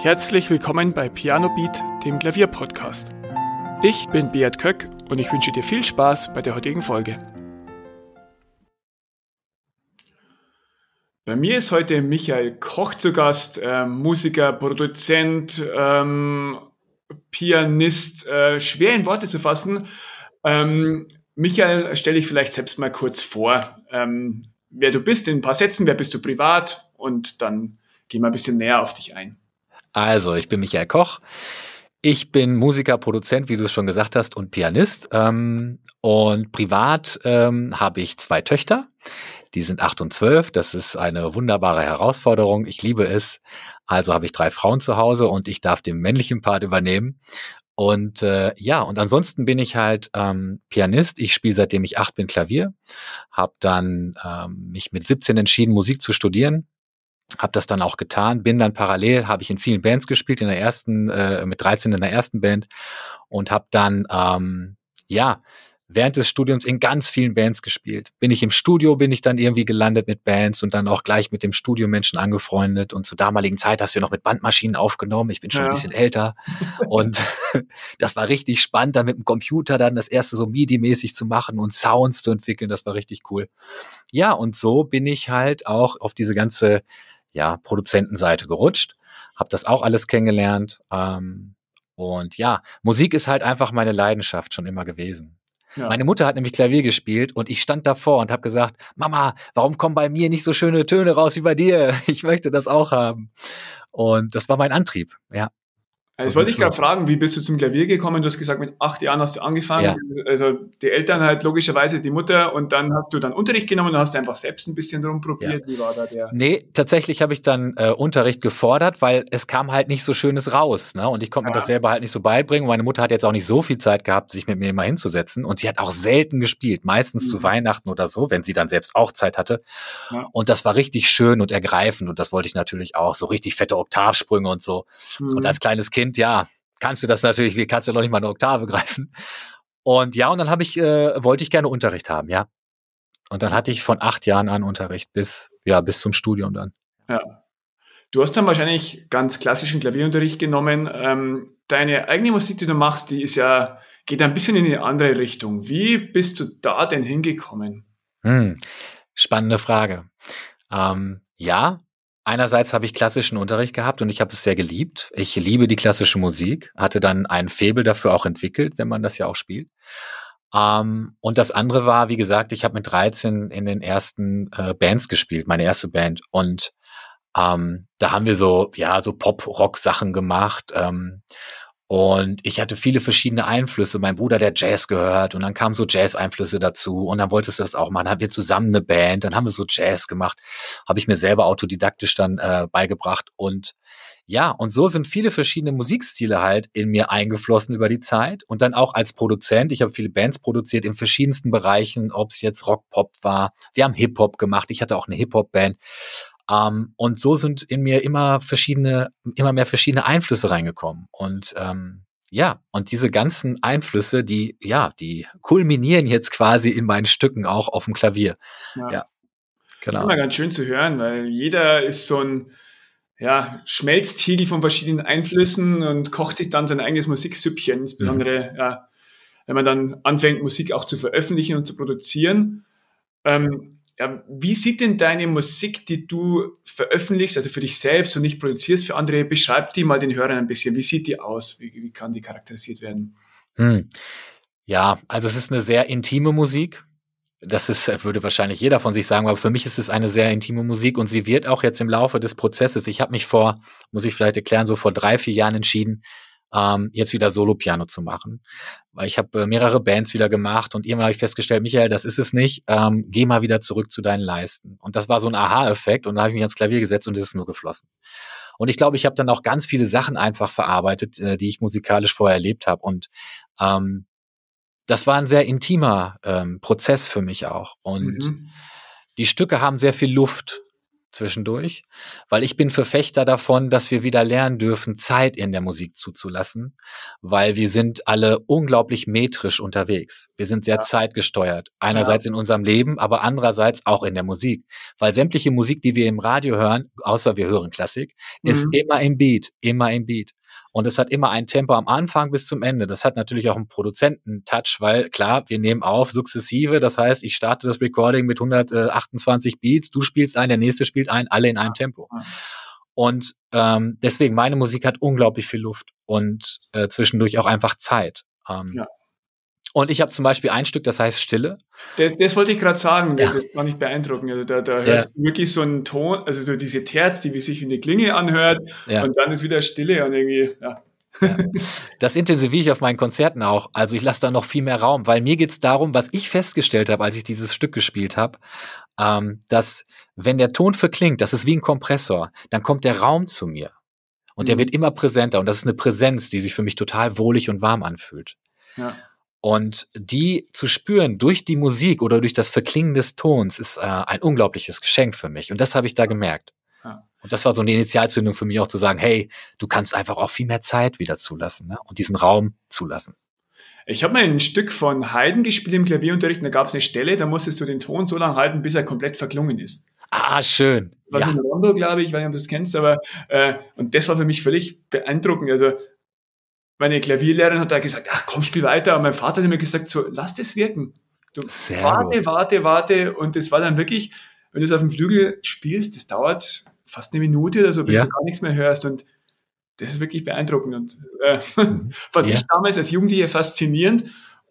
Herzlich willkommen bei Piano Beat, dem Klavierpodcast. Ich bin Beat Köck und ich wünsche dir viel Spaß bei der heutigen Folge. Bei mir ist heute Michael Koch zu Gast, äh, Musiker, Produzent, ähm, Pianist, äh, schwer in Worte zu fassen. Ähm, Michael, stell dich vielleicht selbst mal kurz vor, ähm, wer du bist in ein paar Sätzen, wer bist du privat und dann gehen wir ein bisschen näher auf dich ein. Also, ich bin Michael Koch. Ich bin Musiker, Produzent, wie du es schon gesagt hast, und Pianist. Ähm, und privat ähm, habe ich zwei Töchter. Die sind acht und zwölf. Das ist eine wunderbare Herausforderung. Ich liebe es. Also habe ich drei Frauen zu Hause und ich darf den männlichen Part übernehmen. Und äh, ja, und ansonsten bin ich halt ähm, Pianist. Ich spiele seitdem ich acht bin Klavier. Habe dann ähm, mich mit 17 entschieden, Musik zu studieren habe das dann auch getan, bin dann parallel, habe ich in vielen Bands gespielt, in der ersten, äh, mit 13 in der ersten Band und habe dann, ähm, ja, während des Studiums in ganz vielen Bands gespielt. Bin ich im Studio, bin ich dann irgendwie gelandet mit Bands und dann auch gleich mit dem Studiomenschen angefreundet. Und zur damaligen Zeit hast du ja noch mit Bandmaschinen aufgenommen. Ich bin schon ja. ein bisschen älter. und das war richtig spannend, dann mit dem Computer dann das erste so MIDI-mäßig zu machen und Sounds zu entwickeln. Das war richtig cool. Ja, und so bin ich halt auch auf diese ganze ja, Produzentenseite gerutscht, habe das auch alles kennengelernt. Ähm, und ja, Musik ist halt einfach meine Leidenschaft schon immer gewesen. Ja. Meine Mutter hat nämlich Klavier gespielt und ich stand davor und habe gesagt, Mama, warum kommen bei mir nicht so schöne Töne raus wie bei dir? Ich möchte das auch haben. Und das war mein Antrieb, ja. Also ich wollte dich gerade fragen, wie bist du zum Klavier gekommen? Du hast gesagt, mit acht Jahren hast du angefangen. Ja. Also die Eltern halt logischerweise die Mutter und dann hast du dann Unterricht genommen und hast einfach selbst ein bisschen rumprobiert. Ja. Wie war da der? Nee, tatsächlich habe ich dann äh, Unterricht gefordert, weil es kam halt nicht so Schönes raus. Ne? Und ich konnte ja. mir das selber halt nicht so beibringen. Meine Mutter hat jetzt auch nicht so viel Zeit gehabt, sich mit mir immer hinzusetzen. Und sie hat auch selten gespielt, meistens mhm. zu Weihnachten oder so, wenn sie dann selbst auch Zeit hatte. Und das war richtig schön und ergreifend. Und das wollte ich natürlich auch. So richtig fette Oktavsprünge und so. Mhm. Und als kleines Kind Kind, ja, kannst du das natürlich, wie kannst du noch nicht mal eine Oktave greifen? Und ja, und dann habe ich, äh, wollte ich gerne Unterricht haben, ja. Und dann hatte ich von acht Jahren an Unterricht bis, ja, bis zum Studium dann. Ja. Du hast dann wahrscheinlich ganz klassischen Klavierunterricht genommen. Ähm, deine eigene Musik, die du machst, die ist ja, geht ein bisschen in eine andere Richtung. Wie bist du da denn hingekommen? Hm, spannende Frage. Ähm, ja, Einerseits habe ich klassischen Unterricht gehabt und ich habe es sehr geliebt. Ich liebe die klassische Musik, hatte dann ein Faible dafür auch entwickelt, wenn man das ja auch spielt. Ähm, und das andere war, wie gesagt, ich habe mit 13 in den ersten äh, Bands gespielt, meine erste Band. Und ähm, da haben wir so, ja, so Pop-Rock-Sachen gemacht. Ähm, und ich hatte viele verschiedene Einflüsse. Mein Bruder, der Jazz gehört und dann kamen so Jazz-Einflüsse dazu und dann wolltest du das auch machen. Dann haben wir zusammen eine Band, dann haben wir so Jazz gemacht. Habe ich mir selber autodidaktisch dann äh, beigebracht und ja, und so sind viele verschiedene Musikstile halt in mir eingeflossen über die Zeit und dann auch als Produzent. Ich habe viele Bands produziert in verschiedensten Bereichen, ob es jetzt Rock, Pop war. Wir haben Hip-Hop gemacht. Ich hatte auch eine Hip-Hop-Band. Ähm, und so sind in mir immer verschiedene, immer mehr verschiedene Einflüsse reingekommen. Und ähm, ja, und diese ganzen Einflüsse, die, ja, die kulminieren jetzt quasi in meinen Stücken auch auf dem Klavier. Ja. ja genau. Das ist immer ganz schön zu hören, weil jeder ist so ein, ja, Schmelztiegel von verschiedenen Einflüssen und kocht sich dann sein eigenes Musiksüppchen, insbesondere, mhm. ja, wenn man dann anfängt, Musik auch zu veröffentlichen und zu produzieren. Ähm, wie sieht denn deine Musik, die du veröffentlichst, also für dich selbst und nicht produzierst für andere, beschreib die mal den Hörern ein bisschen. Wie sieht die aus? Wie, wie kann die charakterisiert werden? Hm. Ja, also es ist eine sehr intime Musik. Das ist, würde wahrscheinlich jeder von sich sagen, aber für mich ist es eine sehr intime Musik und sie wird auch jetzt im Laufe des Prozesses, ich habe mich vor, muss ich vielleicht erklären, so vor drei, vier Jahren entschieden, ähm, jetzt wieder Solo-Piano zu machen. Weil ich habe äh, mehrere Bands wieder gemacht und irgendwann habe ich festgestellt, Michael, das ist es nicht, ähm, geh mal wieder zurück zu deinen Leisten. Und das war so ein Aha-Effekt und da habe ich mich ans Klavier gesetzt und es ist nur geflossen. Und ich glaube, ich habe dann auch ganz viele Sachen einfach verarbeitet, äh, die ich musikalisch vorher erlebt habe. Und ähm, das war ein sehr intimer ähm, Prozess für mich auch. Und mhm. die Stücke haben sehr viel Luft. Zwischendurch, weil ich bin Verfechter davon, dass wir wieder lernen dürfen, Zeit in der Musik zuzulassen, weil wir sind alle unglaublich metrisch unterwegs. Wir sind sehr ja. zeitgesteuert. Einerseits ja. in unserem Leben, aber andererseits auch in der Musik, weil sämtliche Musik, die wir im Radio hören, außer wir hören Klassik, mhm. ist immer im Beat, immer im Beat. Und es hat immer ein Tempo am Anfang bis zum Ende. Das hat natürlich auch einen Produzenten-Touch, weil klar, wir nehmen auf sukzessive. Das heißt, ich starte das Recording mit 128 Beats, du spielst ein, der nächste spielt ein, alle in einem Tempo. Und ähm, deswegen, meine Musik hat unglaublich viel Luft und äh, zwischendurch auch einfach Zeit. Ähm, ja. Und ich habe zum Beispiel ein Stück, das heißt Stille. Das, das wollte ich gerade sagen, ja. das war nicht beeindruckend. Also da, da hörst du wirklich so einen Ton, also so diese Terz, die wie sich wie eine Klinge anhört ja. und dann ist wieder Stille und irgendwie, ja. Ja. Das intensiviere ich auf meinen Konzerten auch. Also ich lasse da noch viel mehr Raum, weil mir geht's darum, was ich festgestellt habe, als ich dieses Stück gespielt habe, ähm, dass wenn der Ton verklingt, das ist wie ein Kompressor, dann kommt der Raum zu mir. Und mhm. der wird immer präsenter. Und das ist eine Präsenz, die sich für mich total wohlig und warm anfühlt. Ja. Und die zu spüren durch die Musik oder durch das Verklingen des Tons ist äh, ein unglaubliches Geschenk für mich. Und das habe ich da gemerkt. Und das war so eine Initialzündung für mich auch zu sagen, hey, du kannst einfach auch viel mehr Zeit wieder zulassen ne? und diesen Raum zulassen. Ich habe mal ein Stück von Haydn gespielt im Klavierunterricht und da gab es eine Stelle, da musstest du den Ton so lange halten, bis er komplett verklungen ist. Ah, schön. Was ja. in Rondo, glaube ich, weiß nicht, ob du das kennst, aber äh, und das war für mich völlig beeindruckend. Also meine Klavierlehrerin hat da gesagt, ach komm, spiel weiter. Und mein Vater hat mir gesagt, so, lass das wirken. Du Sehr warte, gut. warte, warte. Und das war dann wirklich, wenn du es auf dem Flügel spielst, das dauert fast eine Minute oder so, bis ja. du gar nichts mehr hörst. Und das ist wirklich beeindruckend. Und äh, mhm. fand ja. ich damals als Jugendliche faszinierend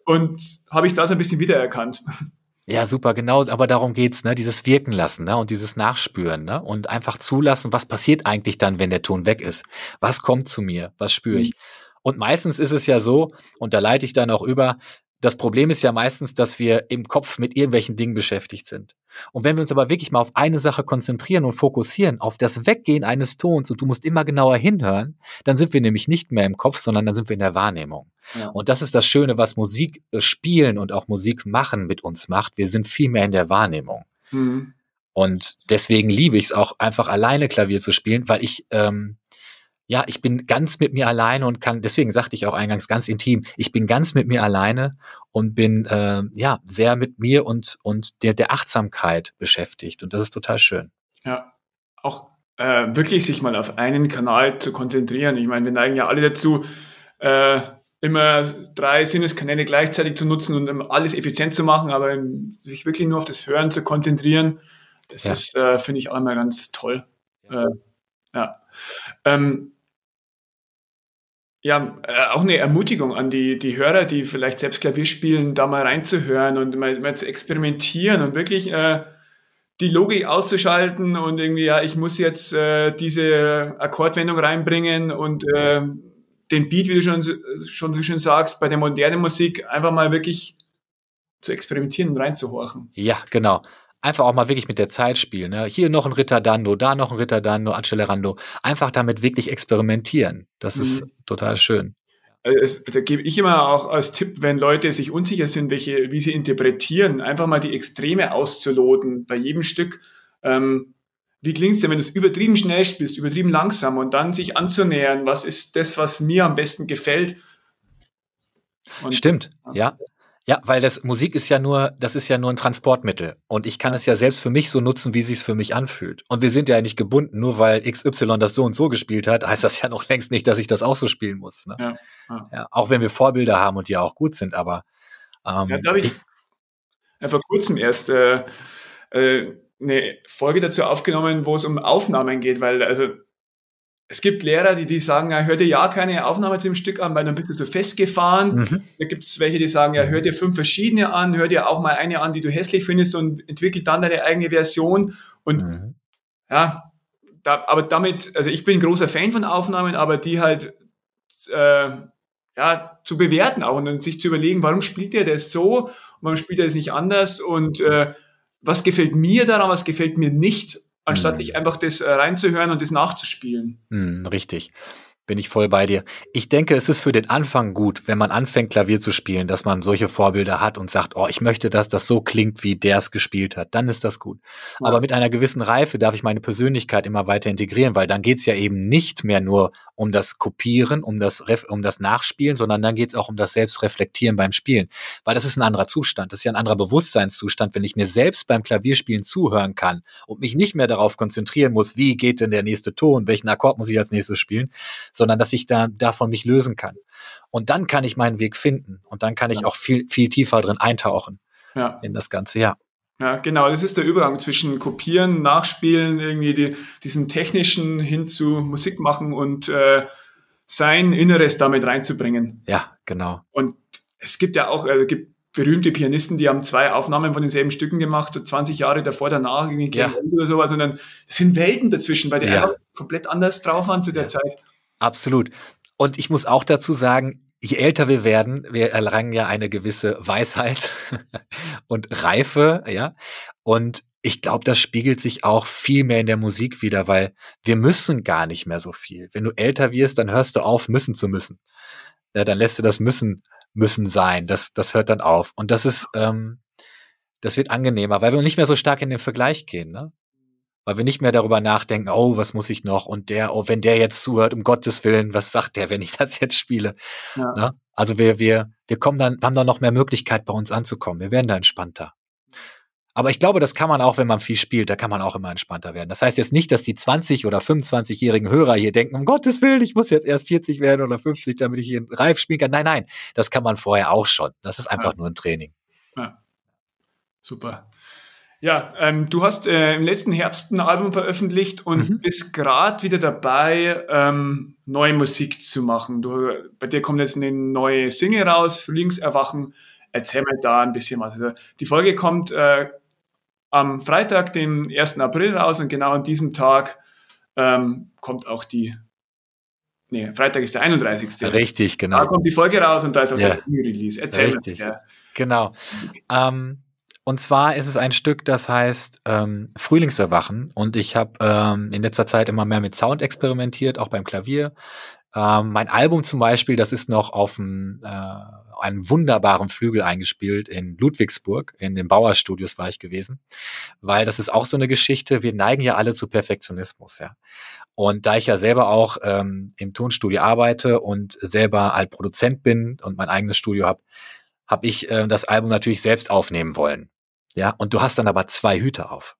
und habe ich da so ein bisschen wiedererkannt. Ja, super, genau, aber darum geht's, ne? Dieses Wirken lassen, ne? Und dieses Nachspüren, ne? Und einfach zulassen, was passiert eigentlich dann, wenn der Ton weg ist? Was kommt zu mir? Was spüre ich? Mhm. Und meistens ist es ja so, und da leite ich dann auch über, das Problem ist ja meistens, dass wir im Kopf mit irgendwelchen Dingen beschäftigt sind. Und wenn wir uns aber wirklich mal auf eine Sache konzentrieren und fokussieren, auf das Weggehen eines Tons, und du musst immer genauer hinhören, dann sind wir nämlich nicht mehr im Kopf, sondern dann sind wir in der Wahrnehmung. Ja. Und das ist das Schöne, was Musik äh, spielen und auch Musik machen mit uns macht. Wir sind viel mehr in der Wahrnehmung. Mhm. Und deswegen liebe ich es auch einfach alleine Klavier zu spielen, weil ich ähm, ja, ich bin ganz mit mir alleine und kann, deswegen sagte ich auch eingangs ganz intim, ich bin ganz mit mir alleine und bin äh, ja sehr mit mir und, und der, der Achtsamkeit beschäftigt. Und das ist total schön. Ja, auch äh, wirklich sich mal auf einen Kanal zu konzentrieren. Ich meine, wir neigen ja alle dazu, äh, immer drei Sinneskanäle gleichzeitig zu nutzen und alles effizient zu machen, aber sich wirklich nur auf das Hören zu konzentrieren, das ja. ist, äh, finde ich, auch immer ganz toll. Ja. Äh, ja. Ähm, ja, äh, auch eine Ermutigung an die, die Hörer, die vielleicht selbst Klavier spielen, da mal reinzuhören und mal, mal zu experimentieren und wirklich äh, die Logik auszuschalten und irgendwie, ja, ich muss jetzt äh, diese Akkordwendung reinbringen und äh, den Beat, wie du schon, schon so schön sagst, bei der modernen Musik einfach mal wirklich zu experimentieren und reinzuhorchen. Ja, genau einfach auch mal wirklich mit der Zeit spielen. Ne? Hier noch ein Ritterdando, da noch ein Ritterdando, Accelerando. Einfach damit wirklich experimentieren. Das mhm. ist total schön. Also es, da gebe ich immer auch als Tipp, wenn Leute sich unsicher sind, welche, wie sie interpretieren, einfach mal die Extreme auszuloten bei jedem Stück. Ähm, wie klingt es denn, wenn du es übertrieben schnell spielst, übertrieben langsam und dann sich anzunähern, was ist das, was mir am besten gefällt? Und, Stimmt, ja. Ja, weil das Musik ist ja nur, das ist ja nur ein Transportmittel. Und ich kann es ja selbst für mich so nutzen, wie es für mich anfühlt. Und wir sind ja nicht gebunden, nur weil XY das so und so gespielt hat, heißt das ja noch längst nicht, dass ich das auch so spielen muss. Ne? Ja, ja. ja, auch wenn wir Vorbilder haben und die auch gut sind, aber ähm, ja, da habe ich, ich vor kurzem erst äh, äh, eine Folge dazu aufgenommen, wo es um Aufnahmen geht, weil also es gibt Lehrer, die, die sagen, ja, hör dir ja keine Aufnahme zu dem Stück an, weil dann bist du so festgefahren. Mhm. Da gibt es welche, die sagen, ja, hör dir fünf verschiedene an, hör dir auch mal eine an, die du hässlich findest und entwickel dann deine eigene Version. Und mhm. ja, da, aber damit, also ich bin ein großer Fan von Aufnahmen, aber die halt äh, ja, zu bewerten auch und sich zu überlegen, warum spielt der das so und warum spielt er das nicht anders und äh, was gefällt mir daran, was gefällt mir nicht anstatt mhm. sich einfach das äh, reinzuhören und das nachzuspielen. Mhm, richtig. Bin ich voll bei dir. Ich denke, es ist für den Anfang gut, wenn man anfängt, Klavier zu spielen, dass man solche Vorbilder hat und sagt, oh, ich möchte, dass das so klingt, wie der es gespielt hat. Dann ist das gut. Ja. Aber mit einer gewissen Reife darf ich meine Persönlichkeit immer weiter integrieren, weil dann geht's ja eben nicht mehr nur um das Kopieren, um das, um das Nachspielen, sondern dann geht's auch um das Selbstreflektieren beim Spielen. Weil das ist ein anderer Zustand. Das ist ja ein anderer Bewusstseinszustand, wenn ich mir selbst beim Klavierspielen zuhören kann und mich nicht mehr darauf konzentrieren muss, wie geht denn der nächste Ton, welchen Akkord muss ich als nächstes spielen, sondern dass ich da davon mich lösen kann. Und dann kann ich meinen Weg finden und dann kann ich ja. auch viel, viel tiefer drin eintauchen ja. in das ganze, ja. Ja, genau, das ist der Übergang zwischen Kopieren, Nachspielen, irgendwie die, diesen technischen hin zu Musik machen und äh, sein Inneres damit reinzubringen. Ja, genau. Und es gibt ja auch, äh, gibt berühmte Pianisten, die haben zwei Aufnahmen von denselben Stücken gemacht, 20 Jahre davor, danach, irgendwie ja. oder sowas, und dann sind Welten dazwischen, weil die ja. komplett anders drauf waren zu der ja. Zeit. Absolut. Und ich muss auch dazu sagen, je älter wir werden, wir erlangen ja eine gewisse Weisheit und Reife, ja. Und ich glaube, das spiegelt sich auch viel mehr in der Musik wieder, weil wir müssen gar nicht mehr so viel. Wenn du älter wirst, dann hörst du auf, müssen zu müssen. Ja, dann lässt du das müssen, müssen sein. Das, das hört dann auf. Und das ist, ähm, das wird angenehmer, weil wir nicht mehr so stark in den Vergleich gehen, ne? Weil wir nicht mehr darüber nachdenken, oh, was muss ich noch? Und der, oh, wenn der jetzt zuhört, um Gottes Willen, was sagt der, wenn ich das jetzt spiele? Ja. Ne? Also wir, wir, wir kommen dann, haben dann noch mehr Möglichkeit, bei uns anzukommen. Wir werden da entspannter. Aber ich glaube, das kann man auch, wenn man viel spielt, da kann man auch immer entspannter werden. Das heißt jetzt nicht, dass die 20 oder 25-jährigen Hörer hier denken, um Gottes Willen, ich muss jetzt erst 40 werden oder 50, damit ich hier reif spielen kann. Nein, nein, das kann man vorher auch schon. Das ist einfach ja. nur ein Training. Ja. Super. Ja, ähm, du hast äh, im letzten Herbst ein Album veröffentlicht und mhm. bist gerade wieder dabei, ähm, neue Musik zu machen. Du, bei dir kommt jetzt eine neue Single raus, Frühlingserwachen. Erzähl mal da ein bisschen was. Also, die Folge kommt äh, am Freitag, dem 1. April raus und genau an diesem Tag ähm, kommt auch die Nee, Freitag ist der 31. Richtig, genau. Da kommt die Folge raus und da ist auch ja. das Release. Erzähl Richtig. mal. Ja. Genau. Ähm, und zwar ist es ein Stück, das heißt ähm, Frühlingserwachen. Und ich habe ähm, in letzter Zeit immer mehr mit Sound experimentiert, auch beim Klavier. Ähm, mein Album zum Beispiel, das ist noch auf einem, äh, einem wunderbaren Flügel eingespielt in Ludwigsburg. In den Bauerstudios war ich gewesen. Weil das ist auch so eine Geschichte. Wir neigen ja alle zu Perfektionismus, ja. Und da ich ja selber auch ähm, im Tonstudio arbeite und selber als Produzent bin und mein eigenes Studio habe, habe ich äh, das Album natürlich selbst aufnehmen wollen. Ja, und du hast dann aber zwei Hüte auf.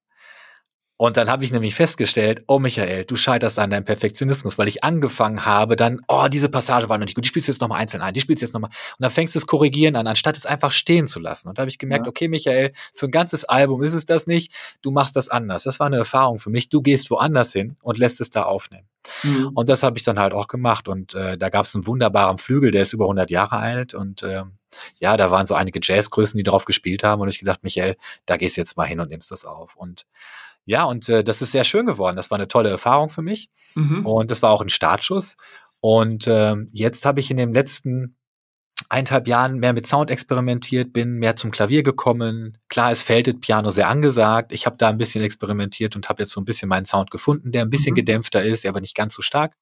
Und dann habe ich nämlich festgestellt, oh Michael, du scheiterst an deinem Perfektionismus, weil ich angefangen habe, dann, oh, diese Passage war noch nicht gut, die spielst du jetzt nochmal einzeln ein, die spielst du jetzt nochmal. Und dann fängst du das Korrigieren an, anstatt es einfach stehen zu lassen. Und da habe ich gemerkt, ja. okay, Michael, für ein ganzes Album ist es das nicht, du machst das anders. Das war eine Erfahrung für mich. Du gehst woanders hin und lässt es da aufnehmen. Mhm. Und das habe ich dann halt auch gemacht. Und äh, da gab es einen wunderbaren Flügel, der ist über 100 Jahre alt. Und äh, ja, da waren so einige Jazzgrößen, die drauf gespielt haben. Und ich gedacht, Michael, da gehst du jetzt mal hin und nimmst das auf. Und ja, und äh, das ist sehr schön geworden. Das war eine tolle Erfahrung für mich. Mhm. Und das war auch ein Startschuss. Und äh, jetzt habe ich in den letzten eineinhalb Jahren mehr mit Sound experimentiert, bin mehr zum Klavier gekommen. Klar, es Felted Piano sehr angesagt. Ich habe da ein bisschen experimentiert und habe jetzt so ein bisschen meinen Sound gefunden, der ein bisschen mhm. gedämpfter ist, aber nicht ganz so stark.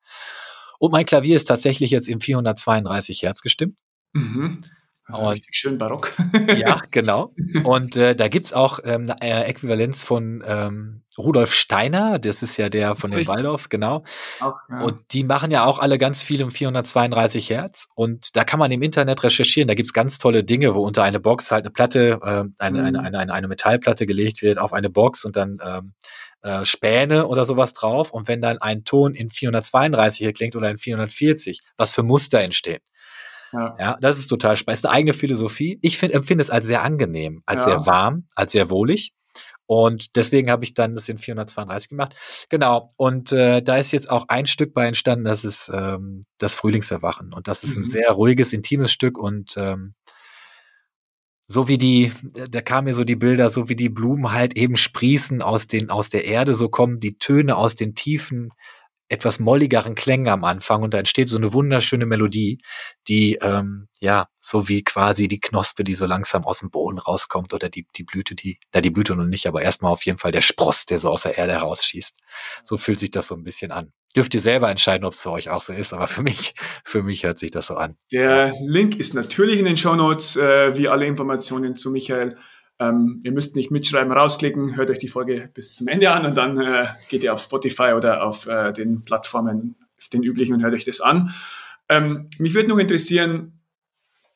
Und mein Klavier ist tatsächlich jetzt im 432 Hertz gestimmt. Mhm. Also und, richtig schön barock. ja, genau. Und äh, da gibt's auch ähm, eine äh, Äquivalenz von ähm, Rudolf Steiner, das ist ja der von dem Waldorf, genau. Auch, ja. Und die machen ja auch alle ganz viel um 432 Hertz. Und da kann man im Internet recherchieren. Da gibt's ganz tolle Dinge, wo unter eine Box halt eine Platte, äh, eine, mhm. eine, eine, eine, eine Metallplatte gelegt wird auf eine Box und dann ähm, äh, Späne oder sowas drauf. Und wenn dann ein Ton in 432 klingt oder in 440, was für Muster entstehen. Ja. ja, das ist total spannend. Das ist eine eigene Philosophie. Ich find, empfinde es als sehr angenehm, als ja. sehr warm, als sehr wohlig. Und deswegen habe ich dann das in 432 gemacht. Genau. Und äh, da ist jetzt auch ein Stück bei entstanden, das ist ähm, das Frühlingserwachen. Und das ist mhm. ein sehr ruhiges, intimes Stück und ähm, so wie die, da kamen mir so die Bilder, so wie die Blumen halt eben sprießen aus den, aus der Erde, so kommen die Töne aus den Tiefen etwas molligeren Klänge am Anfang und da entsteht so eine wunderschöne Melodie, die ähm, ja so wie quasi die Knospe, die so langsam aus dem Boden rauskommt oder die die Blüte, die da die Blüte nun nicht, aber erstmal auf jeden Fall der Spross, der so aus der Erde herausschießt. So fühlt sich das so ein bisschen an. dürft ihr selber entscheiden, ob es für euch auch so ist, aber für mich, für mich hört sich das so an. Der Link ist natürlich in den Show Notes, äh, wie alle Informationen zu Michael. Ähm, ihr müsst nicht mitschreiben, rausklicken, hört euch die Folge bis zum Ende an und dann äh, geht ihr auf Spotify oder auf äh, den Plattformen, den üblichen und hört euch das an. Ähm, mich würde noch interessieren,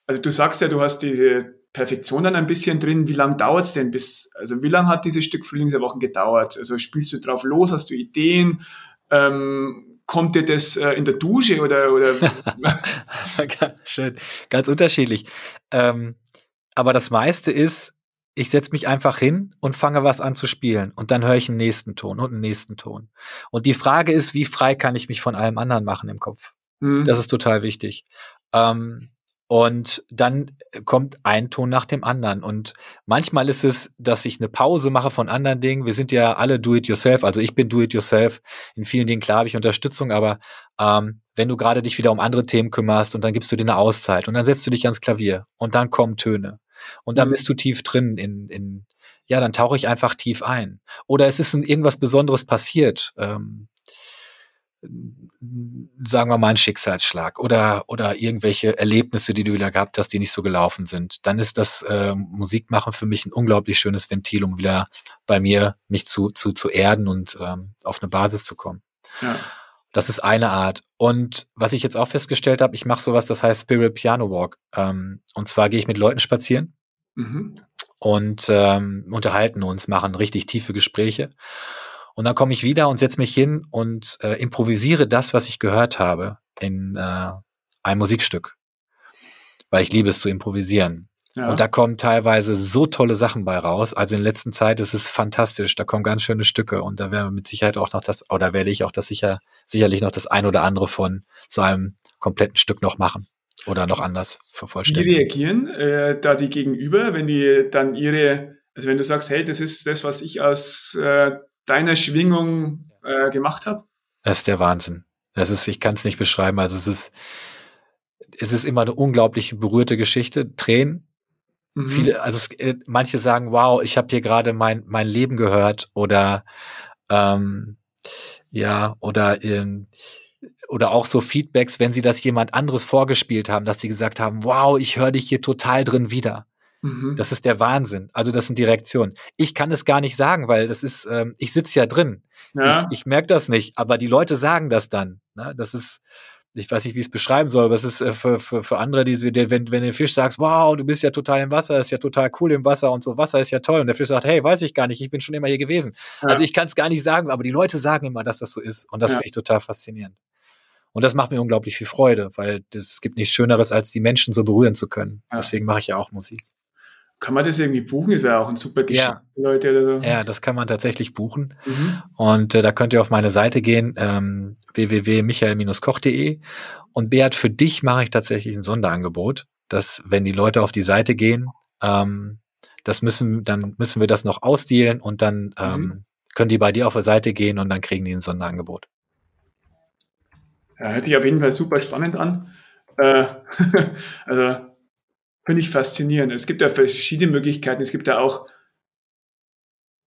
also du sagst ja, du hast diese Perfektion dann ein bisschen drin. Wie lange dauert es denn bis, also wie lange hat dieses Stück Frühlingserwochen gedauert? Also spielst du drauf los, hast du Ideen? Ähm, kommt dir das äh, in der Dusche oder, oder? Schön, ganz unterschiedlich. Ähm, aber das meiste ist, ich setze mich einfach hin und fange was an zu spielen und dann höre ich einen nächsten Ton und einen nächsten Ton. Und die Frage ist, wie frei kann ich mich von allem anderen machen im Kopf? Mhm. Das ist total wichtig. Ähm, und dann kommt ein Ton nach dem anderen. Und manchmal ist es, dass ich eine Pause mache von anderen Dingen. Wir sind ja alle Do-it-yourself. Also ich bin Do-it-yourself. In vielen Dingen, klar, habe ich Unterstützung. Aber ähm, wenn du gerade dich wieder um andere Themen kümmerst und dann gibst du dir eine Auszeit und dann setzt du dich ans Klavier und dann kommen Töne. Und dann mhm. bist du tief drin in, in, ja, dann tauche ich einfach tief ein. Oder es ist ein, irgendwas Besonderes passiert. Ähm, sagen wir mal, ein Schicksalsschlag oder, oder irgendwelche Erlebnisse, die du wieder gehabt hast, die nicht so gelaufen sind, dann ist das äh, Musikmachen für mich ein unglaublich schönes Ventil, um wieder bei mir mich zu, zu, zu erden und ähm, auf eine Basis zu kommen. Ja. Das ist eine Art. Und was ich jetzt auch festgestellt habe, ich mache sowas, das heißt Spirit Piano Walk. Ähm, und zwar gehe ich mit Leuten spazieren mhm. und ähm, unterhalten uns, machen richtig tiefe Gespräche. Und dann komme ich wieder und setze mich hin und äh, improvisiere das, was ich gehört habe, in äh, ein Musikstück. Weil ich liebe es zu improvisieren. Ja. Und da kommen teilweise so tolle Sachen bei raus. Also in letzter Zeit ist es fantastisch. Da kommen ganz schöne Stücke und da werden wir mit Sicherheit auch noch das, oder werde ich auch das sicher, sicherlich noch das ein oder andere von zu einem kompletten Stück noch machen oder noch anders vervollständigen. Wie reagieren äh, da die Gegenüber, wenn die dann ihre, also wenn du sagst, hey, das ist das, was ich aus äh, deiner Schwingung äh, gemacht habe? Das ist der Wahnsinn. Das ist, ich kann es nicht beschreiben. Also es ist, es ist immer eine unglaublich berührte Geschichte. Tränen. Mhm. Viele, also es, äh, manche sagen, wow, ich habe hier gerade mein mein Leben gehört oder ähm, ja oder ähm, oder auch so Feedbacks, wenn sie das jemand anderes vorgespielt haben, dass sie gesagt haben, wow, ich höre dich hier total drin wieder. Mhm. Das ist der Wahnsinn. Also das sind die Reaktionen. Ich kann es gar nicht sagen, weil das ist, ähm, ich sitze ja drin. Ja. Ich, ich merke das nicht, aber die Leute sagen das dann. Ne? Das ist, ich weiß nicht, wie ich es beschreiben soll, aber es ist äh, für, für, für andere, die, wenn, wenn du den Fisch sagst, wow, du bist ja total im Wasser, ist ja total cool im Wasser und so, Wasser ist ja toll. Und der Fisch sagt, hey, weiß ich gar nicht, ich bin schon immer hier gewesen. Ja. Also ich kann es gar nicht sagen, aber die Leute sagen immer, dass das so ist. Und das ja. finde ich total faszinierend. Und das macht mir unglaublich viel Freude, weil es gibt nichts Schöneres, als die Menschen so berühren zu können. Ja. Deswegen mache ich ja auch Musik. Kann man das irgendwie buchen? Das wäre auch ein super Geschenk ja. Leute. Oder so. Ja, das kann man tatsächlich buchen. Mhm. Und äh, da könnt ihr auf meine Seite gehen, ähm, www.michael-koch.de. Und Beat, für dich mache ich tatsächlich ein Sonderangebot, dass wenn die Leute auf die Seite gehen, ähm, das müssen, dann müssen wir das noch ausdealen und dann ähm, mhm. können die bei dir auf der Seite gehen und dann kriegen die ein Sonderangebot. Ja, hört sich auf jeden Fall super spannend an. Äh, also Finde ich faszinierend. Es gibt ja verschiedene Möglichkeiten. Es gibt ja auch,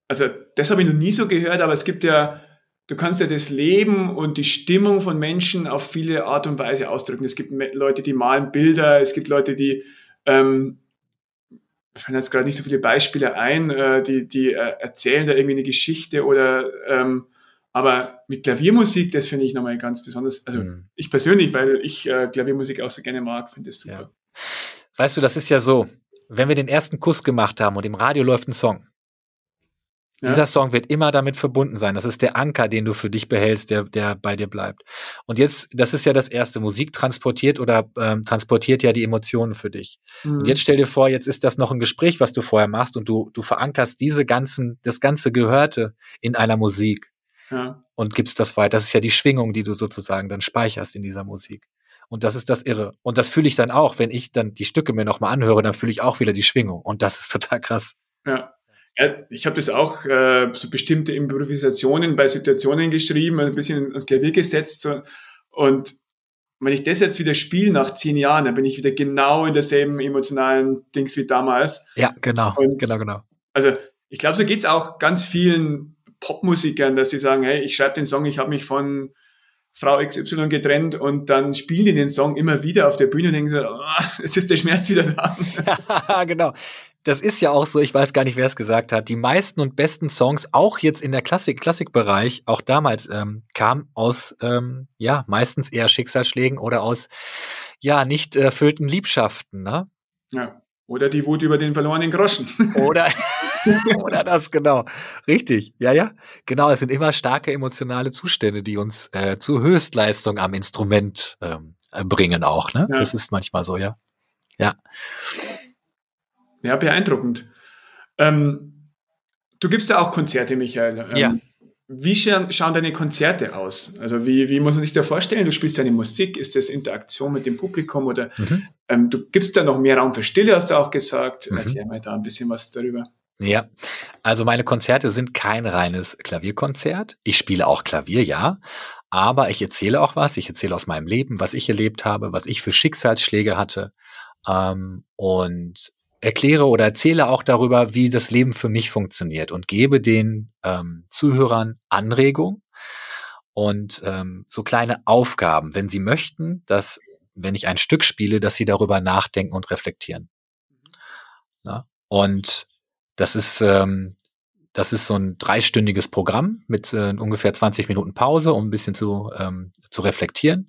also das habe ich noch nie so gehört, aber es gibt ja, du kannst ja das Leben und die Stimmung von Menschen auf viele Art und Weise ausdrücken. Es gibt Leute, die malen Bilder, es gibt Leute, die, ähm, ich fallen jetzt gerade nicht so viele Beispiele ein, äh, die, die äh, erzählen da irgendwie eine Geschichte oder ähm, aber mit Klaviermusik, das finde ich nochmal ganz besonders. Also mhm. ich persönlich, weil ich äh, Klaviermusik auch so gerne mag, finde es super. Ja. Weißt du, das ist ja so, wenn wir den ersten Kuss gemacht haben und im Radio läuft ein Song, ja. Dieser Song wird immer damit verbunden sein. Das ist der Anker, den du für dich behältst, der, der bei dir bleibt. Und jetzt, das ist ja das erste. Musik transportiert oder ähm, transportiert ja die Emotionen für dich. Mhm. Und jetzt stell dir vor, jetzt ist das noch ein Gespräch, was du vorher machst und du, du verankerst diese ganzen, das ganze Gehörte in einer Musik. Ja. Und gibst das weiter. Das ist ja die Schwingung, die du sozusagen dann speicherst in dieser Musik. Und das ist das Irre. Und das fühle ich dann auch, wenn ich dann die Stücke mir nochmal anhöre, dann fühle ich auch wieder die Schwingung. Und das ist total krass. Ja. ja ich habe das auch, äh, so bestimmte Improvisationen bei Situationen geschrieben, ein bisschen ans Klavier gesetzt. So, und wenn ich das jetzt wieder spiele nach zehn Jahren, dann bin ich wieder genau in derselben emotionalen Dings wie damals. Ja, genau, und genau, genau. Also ich glaube, so geht's auch ganz vielen Popmusikern, dass sie sagen, hey, ich schreibe den Song, ich habe mich von Frau XY getrennt und dann spielen die den Song immer wieder auf der Bühne und denken so, oh, es ist der Schmerz wieder da. Ja, genau. Das ist ja auch so, ich weiß gar nicht, wer es gesagt hat. Die meisten und besten Songs, auch jetzt in der Klassik, Klassikbereich, auch damals, ähm, kamen aus, ähm, ja, meistens eher Schicksalsschlägen oder aus, ja, nicht erfüllten Liebschaften, ne? Ja. Oder die Wut über den verlorenen Groschen. Oder, oder das, genau. Richtig. Ja, ja. Genau, es sind immer starke emotionale Zustände, die uns äh, zu Höchstleistung am Instrument ähm, bringen auch. Ne? Ja. Das ist manchmal so, ja. Ja. Ja, beeindruckend. Ähm, du gibst ja auch Konzerte, Michael. Ähm, ja. Wie schauen, schauen deine Konzerte aus? Also wie, wie muss man sich da vorstellen? Du spielst deine Musik, ist das Interaktion mit dem Publikum oder mhm. ähm, du gibst da noch mehr Raum für Stille, hast du auch gesagt. Mhm. Erklär mal da ein bisschen was darüber. Ja, also meine Konzerte sind kein reines Klavierkonzert. Ich spiele auch Klavier, ja, aber ich erzähle auch was. Ich erzähle aus meinem Leben, was ich erlebt habe, was ich für Schicksalsschläge hatte ähm, und erkläre oder erzähle auch darüber, wie das Leben für mich funktioniert und gebe den ähm, Zuhörern Anregung und ähm, so kleine Aufgaben, wenn sie möchten, dass wenn ich ein Stück spiele, dass sie darüber nachdenken und reflektieren. Na? Und das ist ähm, das ist so ein dreistündiges Programm mit äh, ungefähr 20 Minuten Pause, um ein bisschen zu, ähm, zu reflektieren.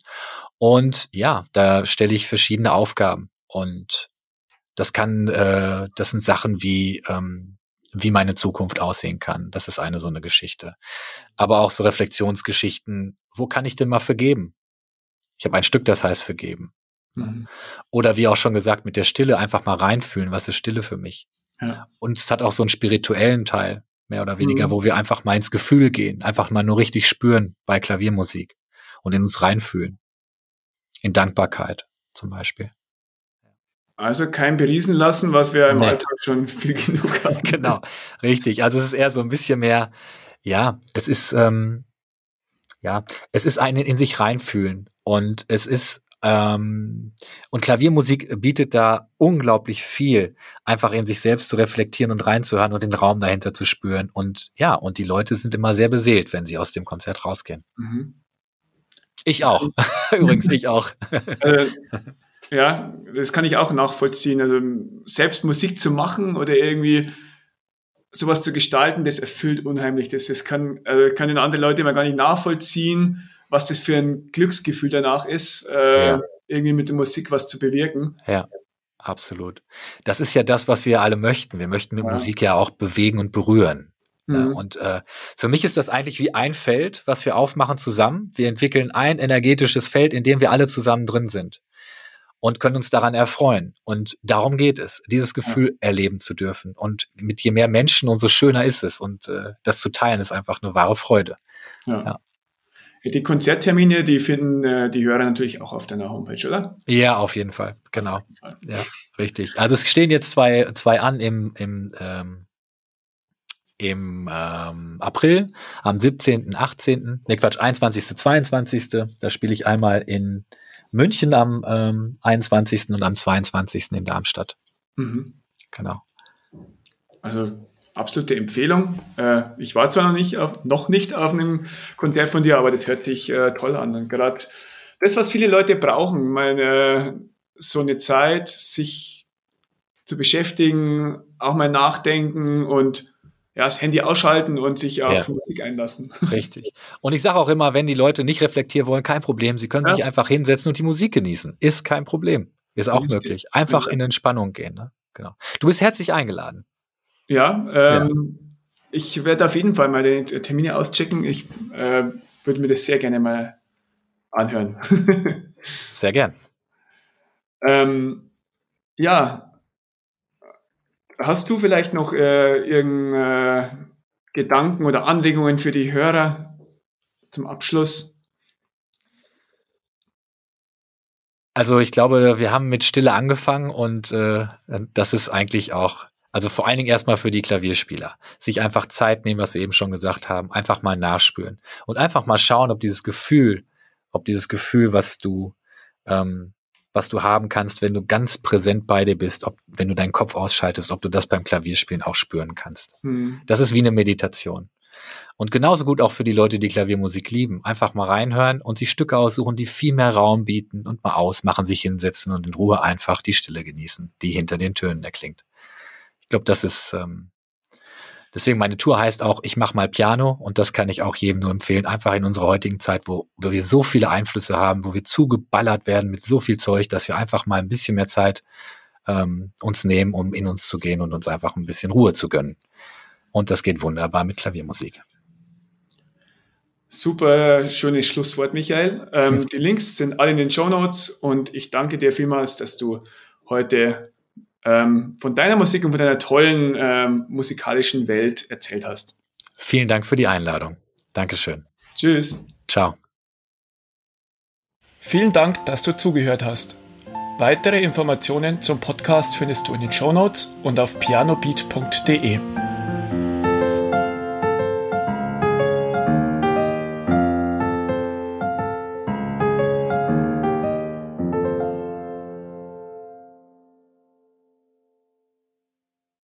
Und ja, da stelle ich verschiedene Aufgaben. Und das kann, äh, das sind Sachen wie, ähm, wie meine Zukunft aussehen kann. Das ist eine so eine Geschichte. Aber auch so Reflexionsgeschichten. Wo kann ich denn mal vergeben? Ich habe ein Stück, das heißt vergeben. Mhm. Oder wie auch schon gesagt, mit der Stille einfach mal reinfühlen. Was ist Stille für mich? Ja. Und es hat auch so einen spirituellen Teil, mehr oder weniger, mhm. wo wir einfach mal ins Gefühl gehen, einfach mal nur richtig spüren bei Klaviermusik und in uns reinfühlen. In Dankbarkeit zum Beispiel. Also kein beriesen lassen, was wir im nee. Alltag schon viel genug haben. genau, richtig. Also es ist eher so ein bisschen mehr, ja, es ist, ähm, ja, es ist ein in sich reinfühlen und es ist ähm, und Klaviermusik bietet da unglaublich viel, einfach in sich selbst zu reflektieren und reinzuhören und den Raum dahinter zu spüren. Und ja, und die Leute sind immer sehr beseelt, wenn sie aus dem Konzert rausgehen. Mhm. Ich auch. Übrigens, ich auch. Äh, ja, das kann ich auch nachvollziehen. Also selbst Musik zu machen oder irgendwie sowas zu gestalten, das erfüllt unheimlich. Das, das kann, also können andere Leute immer gar nicht nachvollziehen, was das für ein Glücksgefühl danach ist, äh, ja. irgendwie mit der Musik was zu bewirken. Ja, absolut. Das ist ja das, was wir alle möchten. Wir möchten mit ja. Musik ja auch bewegen und berühren. Mhm. und äh, für mich ist das eigentlich wie ein Feld, was wir aufmachen zusammen. Wir entwickeln ein energetisches Feld, in dem wir alle zusammen drin sind und können uns daran erfreuen. Und darum geht es, dieses Gefühl ja. erleben zu dürfen. Und mit je mehr Menschen, umso schöner ist es. Und äh, das zu teilen ist einfach eine wahre Freude. Ja. ja. Die Konzerttermine, die finden äh, die Hörer natürlich auch auf deiner Homepage, oder? Ja, auf jeden Fall, genau. Jeden Fall. Ja, richtig. Also es stehen jetzt zwei, zwei an im, im, ähm, im ähm, April, am 17., 18., ne Quatsch, 21., 22. Da spiele ich einmal in München am ähm, 21. und am 22. in Darmstadt. Mhm. Genau. Also absolute Empfehlung. Äh, ich war zwar noch nicht auf, noch nicht auf einem Konzert von dir, aber das hört sich äh, toll an. Und gerade das, was viele Leute brauchen, meine, so eine Zeit, sich zu beschäftigen, auch mal nachdenken und ja, das Handy ausschalten und sich auf ja. Musik einlassen. Richtig. Und ich sage auch immer, wenn die Leute nicht reflektieren wollen, kein Problem. Sie können ja. sich einfach hinsetzen und die Musik genießen. Ist kein Problem. Ist auch möglich. Einfach in Entspannung gehen. Ne? Genau. Du bist herzlich eingeladen. Ja, ähm, ja. ich werde auf jeden Fall mal die Termine auschecken. Ich äh, würde mir das sehr gerne mal anhören. sehr gern. Ähm, ja, Hast du vielleicht noch äh, irgendeine äh, Gedanken oder Anregungen für die Hörer zum Abschluss? Also ich glaube, wir haben mit Stille angefangen und äh, das ist eigentlich auch, also vor allen Dingen erstmal für die Klavierspieler, sich einfach Zeit nehmen, was wir eben schon gesagt haben, einfach mal nachspüren und einfach mal schauen, ob dieses Gefühl, ob dieses Gefühl, was du ähm, was du haben kannst, wenn du ganz präsent bei dir bist, ob, wenn du deinen Kopf ausschaltest, ob du das beim Klavierspielen auch spüren kannst. Hm. Das ist wie eine Meditation. Und genauso gut auch für die Leute, die Klaviermusik lieben. Einfach mal reinhören und sich Stücke aussuchen, die viel mehr Raum bieten und mal ausmachen, sich hinsetzen und in Ruhe einfach die Stille genießen, die hinter den Tönen erklingt. Ich glaube, das ist ähm, deswegen meine Tour heißt auch, ich mache mal Piano und das kann ich auch jedem nur empfehlen. Einfach in unserer heutigen Zeit, wo, wo wir so viele Einflüsse haben, wo wir zugeballert werden mit so viel Zeug, dass wir einfach mal ein bisschen mehr Zeit ähm, uns nehmen, um in uns zu gehen und uns einfach ein bisschen Ruhe zu gönnen. Und das geht wunderbar mit Klaviermusik. Super schönes Schlusswort, Michael. Ähm, die Links sind alle in den Show Notes und ich danke dir vielmals, dass du heute ähm, von deiner Musik und von deiner tollen ähm, musikalischen Welt erzählt hast. Vielen Dank für die Einladung. Dankeschön. Tschüss. Ciao. Vielen Dank, dass du zugehört hast. Weitere Informationen zum Podcast findest du in den Show Notes und auf pianobeat.de.